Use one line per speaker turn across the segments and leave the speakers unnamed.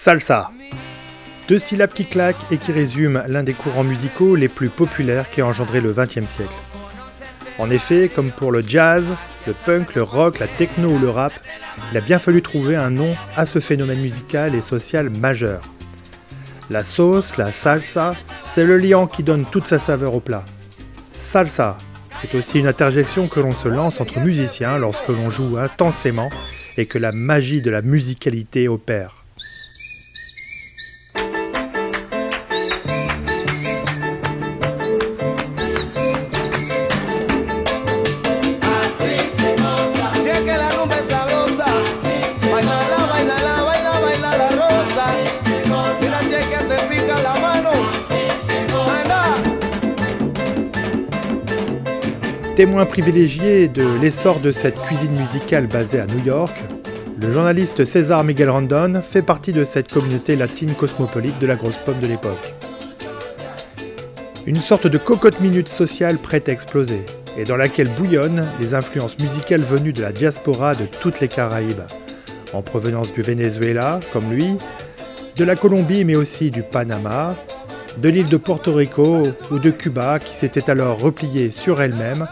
Salsa. Deux syllabes qui claquent et qui résument l'un des courants musicaux les plus populaires qui a engendré le XXe siècle. En effet, comme pour le jazz, le punk, le rock, la techno ou le rap, il a bien fallu trouver un nom à ce phénomène musical et social majeur. La sauce, la salsa, c'est le liant qui donne toute sa saveur au plat. Salsa, c'est aussi une interjection que l'on se lance entre musiciens lorsque l'on joue intensément et que la magie de la musicalité opère. Témoin privilégié de l'essor de cette cuisine musicale basée à New York, le journaliste César Miguel Rondon fait partie de cette communauté latine cosmopolite de la grosse pomme de l'époque. Une sorte de cocotte minute sociale prête à exploser, et dans laquelle bouillonnent les influences musicales venues de la diaspora de toutes les Caraïbes, en provenance du Venezuela, comme lui, de la Colombie mais aussi du Panama, de l'île de Porto Rico ou de Cuba qui s'était alors repliée sur elle-même,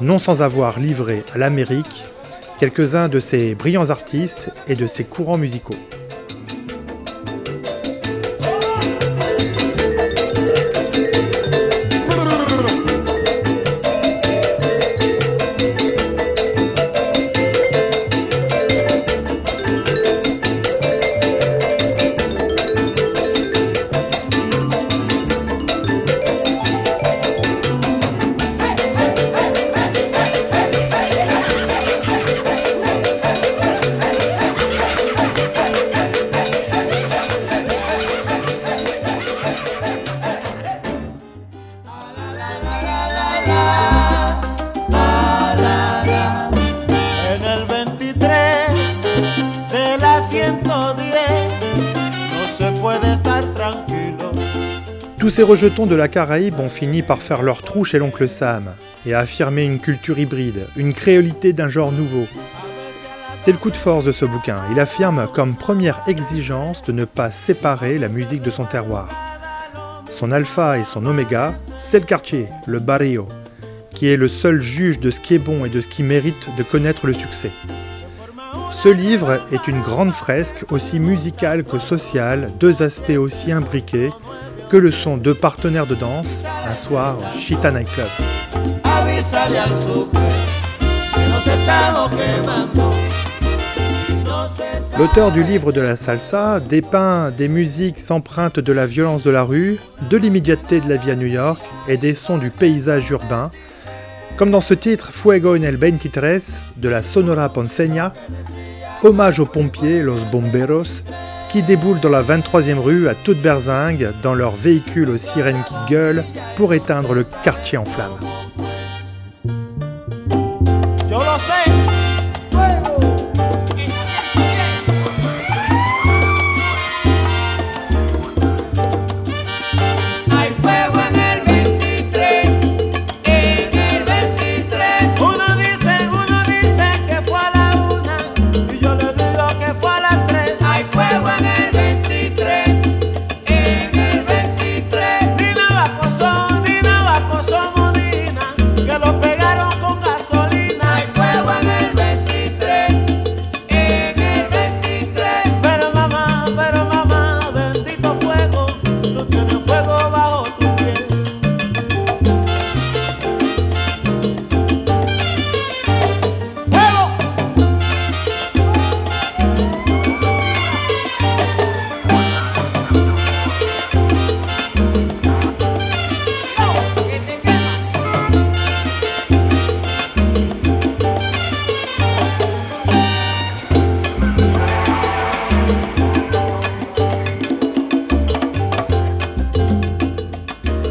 non sans avoir livré à l'Amérique quelques-uns de ses brillants artistes et de ses courants musicaux. Tous ces rejetons de la Caraïbe ont fini par faire leur trou chez l'oncle Sam et affirmer une culture hybride, une créolité d'un genre nouveau. C'est le coup de force de ce bouquin. Il affirme comme première exigence de ne pas séparer la musique de son terroir. Son alpha et son oméga, c'est le quartier, le barrio, qui est le seul juge de ce qui est bon et de ce qui mérite de connaître le succès. Ce livre est une grande fresque aussi musicale que sociale, deux aspects aussi imbriqués que le sont deux partenaires de danse, un soir au Chita Night Club. L'auteur du livre de la salsa dépeint des musiques empreintes de la violence de la rue, de l'immédiateté de la vie à New York et des sons du paysage urbain, comme dans ce titre Fuego en el 23 de la Sonora Ponceña, hommage aux pompiers, los bomberos, qui déboulent dans la 23e rue à toute berzingue dans leur véhicule aux sirènes qui gueulent pour éteindre le quartier en flammes.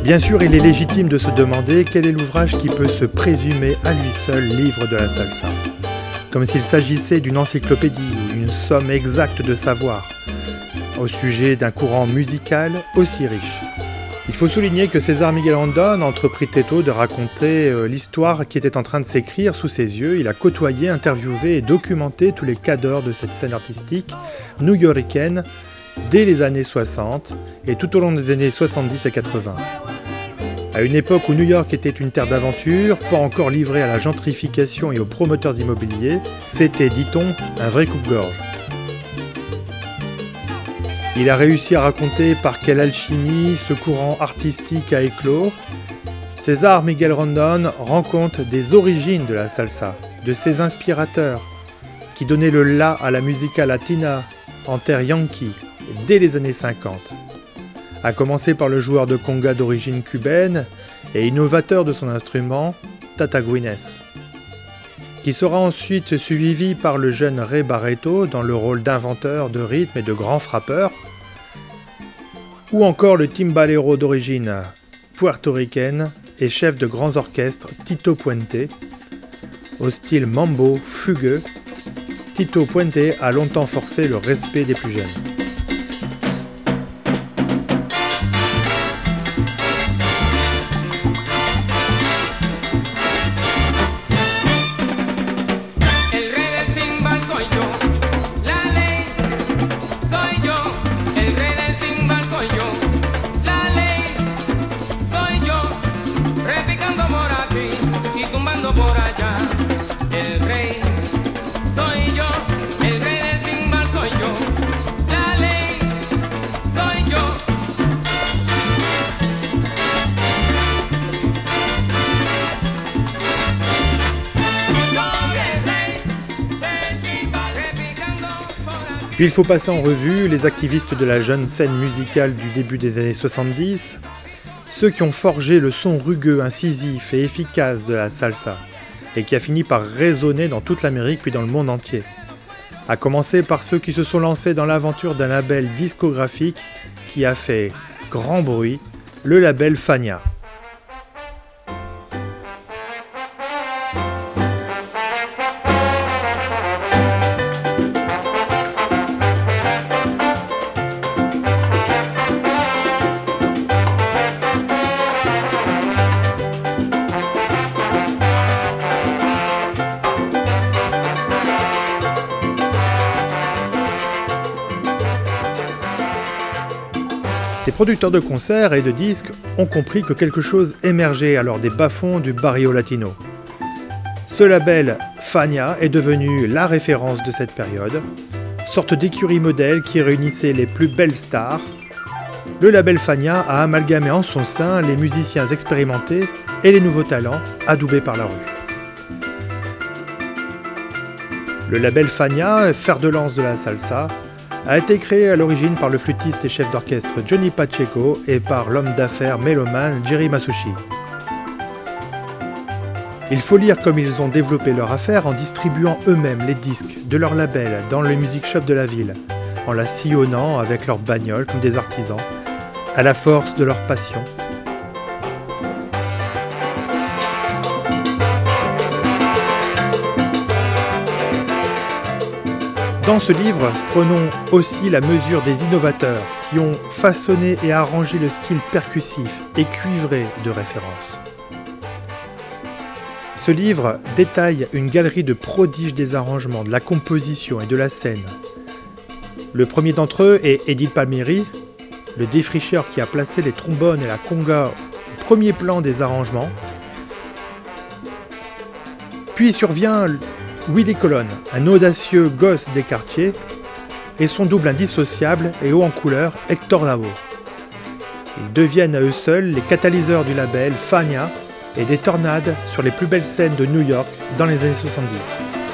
Bien sûr, il est légitime de se demander quel est l'ouvrage qui peut se présumer à lui seul livre de la salsa. Comme s'il s'agissait d'une encyclopédie ou une somme exacte de savoir au sujet d'un courant musical aussi riche. Il faut souligner que César Miguel Rondon entreprit tôt de raconter euh, l'histoire qui était en train de s'écrire sous ses yeux. Il a côtoyé, interviewé et documenté tous les cadres de cette scène artistique new-yorkaine dès les années 60 et tout au long des années 70 et 80. À une époque où New York était une terre d'aventure, pas encore livrée à la gentrification et aux promoteurs immobiliers, c'était, dit-on, un vrai coupe-gorge. Il a réussi à raconter par quelle alchimie ce courant artistique a éclos. César Miguel Rondon rend compte des origines de la salsa, de ses inspirateurs, qui donnaient le la à la musica latina en terre yankee dès les années 50. À commencer par le joueur de conga d'origine cubaine et innovateur de son instrument, Tata Guines, qui sera ensuite suivi par le jeune Ray Barreto dans le rôle d'inventeur de rythme et de grand frappeur, ou encore le timbalero d'origine puertoricaine et chef de grands orchestres Tito Puente, au style mambo fugueux. Tito Puente a longtemps forcé le respect des plus jeunes. Puis il faut passer en revue les activistes de la jeune scène musicale du début des années 70, ceux qui ont forgé le son rugueux, incisif et efficace de la salsa, et qui a fini par résonner dans toute l'Amérique puis dans le monde entier. À commencer par ceux qui se sont lancés dans l'aventure d'un label discographique qui a fait grand bruit, le label Fania. Ces producteurs de concerts et de disques ont compris que quelque chose émergeait alors des bas-fonds du barrio latino. Ce label Fania est devenu la référence de cette période, sorte d'écurie modèle qui réunissait les plus belles stars. Le label Fania a amalgamé en son sein les musiciens expérimentés et les nouveaux talents adoubés par la rue. Le label Fania, fer de lance de la salsa, a été créé à l'origine par le flûtiste et chef d'orchestre Johnny Pacheco et par l'homme d'affaires mélomane Jerry Masushi. Il faut lire comme ils ont développé leur affaire en distribuant eux-mêmes les disques de leur label dans le music shop de la ville, en la sillonnant avec leurs bagnoles comme des artisans, à la force de leur passion. Dans ce livre, prenons aussi la mesure des innovateurs qui ont façonné et arrangé le style percussif et cuivré de référence. Ce livre détaille une galerie de prodiges des arrangements, de la composition et de la scène. Le premier d'entre eux est Edith Palmieri, le défricheur qui a placé les trombones et la conga au premier plan des arrangements. Puis survient Willy Colon, un audacieux gosse des quartiers, et son double indissociable et haut en couleur, Hector Lavoe. Ils deviennent à eux seuls les catalyseurs du label Fania et des tornades sur les plus belles scènes de New York dans les années 70.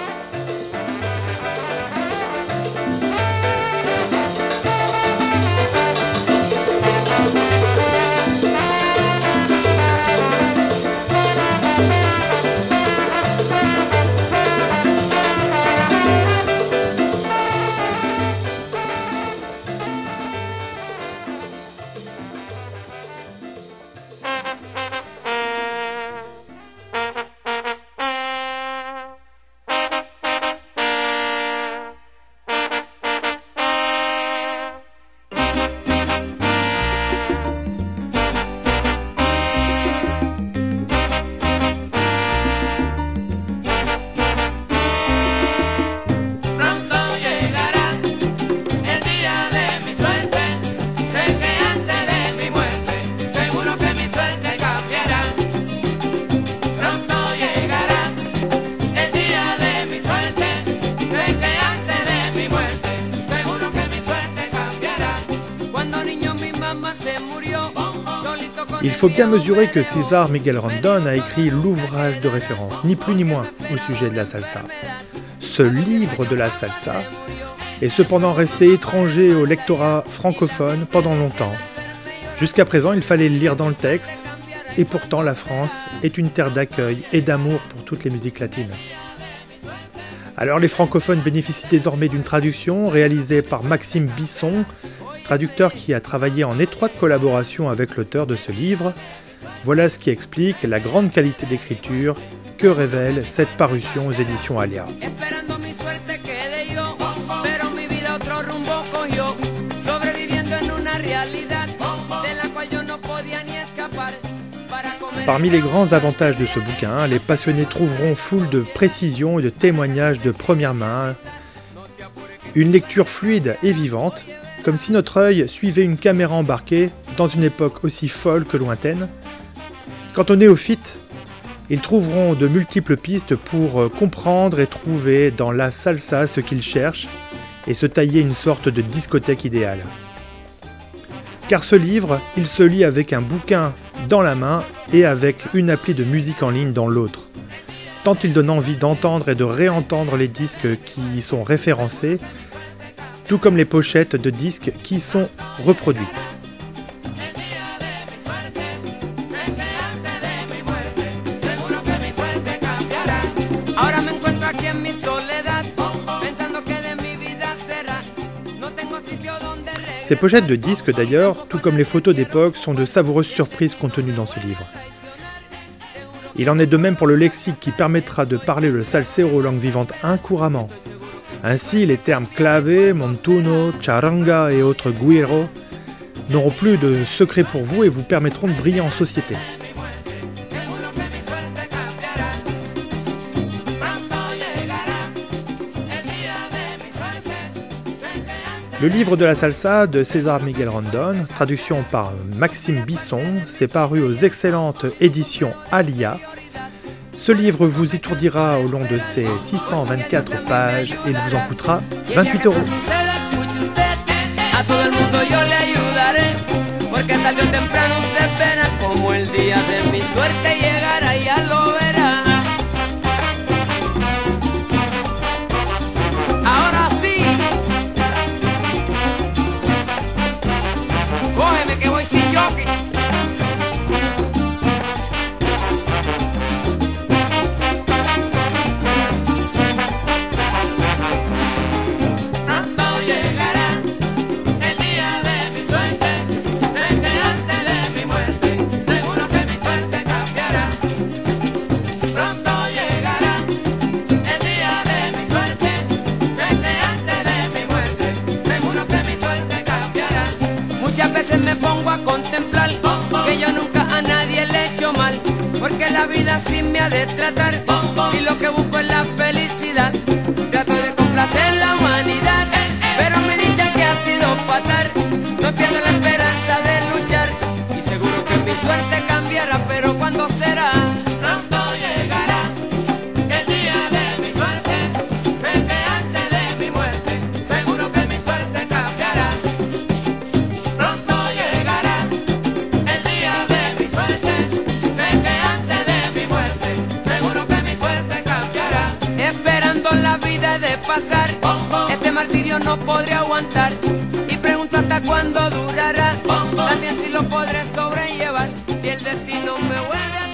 Il faut bien mesurer que César Miguel Rondon a écrit l'ouvrage de référence, ni plus ni moins, au sujet de la salsa. Ce livre de la salsa est cependant resté étranger au lectorat francophone pendant longtemps. Jusqu'à présent, il fallait le lire dans le texte, et pourtant la France est une terre d'accueil et d'amour pour toutes les musiques latines. Alors les francophones bénéficient désormais d'une traduction réalisée par Maxime Bisson, traducteur qui a travaillé en étroite collaboration avec l'auteur de ce livre. Voilà ce qui explique la grande qualité d'écriture que révèle cette parution aux éditions Alia. Parmi les grands avantages de ce bouquin, les passionnés trouveront foule de précisions et de témoignages de première main, une lecture fluide et vivante, comme si notre œil suivait une caméra embarquée dans une époque aussi folle que lointaine. Quant aux néophytes, ils trouveront de multiples pistes pour euh, comprendre et trouver dans la salsa ce qu'ils cherchent et se tailler une sorte de discothèque idéale. Car ce livre, il se lit avec un bouquin dans la main et avec une appli de musique en ligne dans l'autre. Tant il donne envie d'entendre et de réentendre les disques qui y sont référencés, tout comme les pochettes de disques qui y sont reproduites. Ces pochettes de disques d'ailleurs, tout comme les photos d'époque, sont de savoureuses surprises contenues dans ce livre. Il en est de même pour le lexique qui permettra de parler le salsero langue vivante incouramment. Ainsi, les termes clave, montuno, charanga et autres guiro n'auront plus de secret pour vous et vous permettront de briller en société. Le livre de la salsa de César Miguel Rondon, traduction par Maxime Bisson, s'est paru aux excellentes éditions Alia. Ce livre vous étourdira au long de ses 624 pages et il vous en coûtera 28 euros.
Porque la vida así me ha de tratar. Si lo que busco es de pasar, este martirio no podré aguantar. Y pregunto hasta cuándo durará, también si lo podré sobrellevar. Si el destino me vuelve a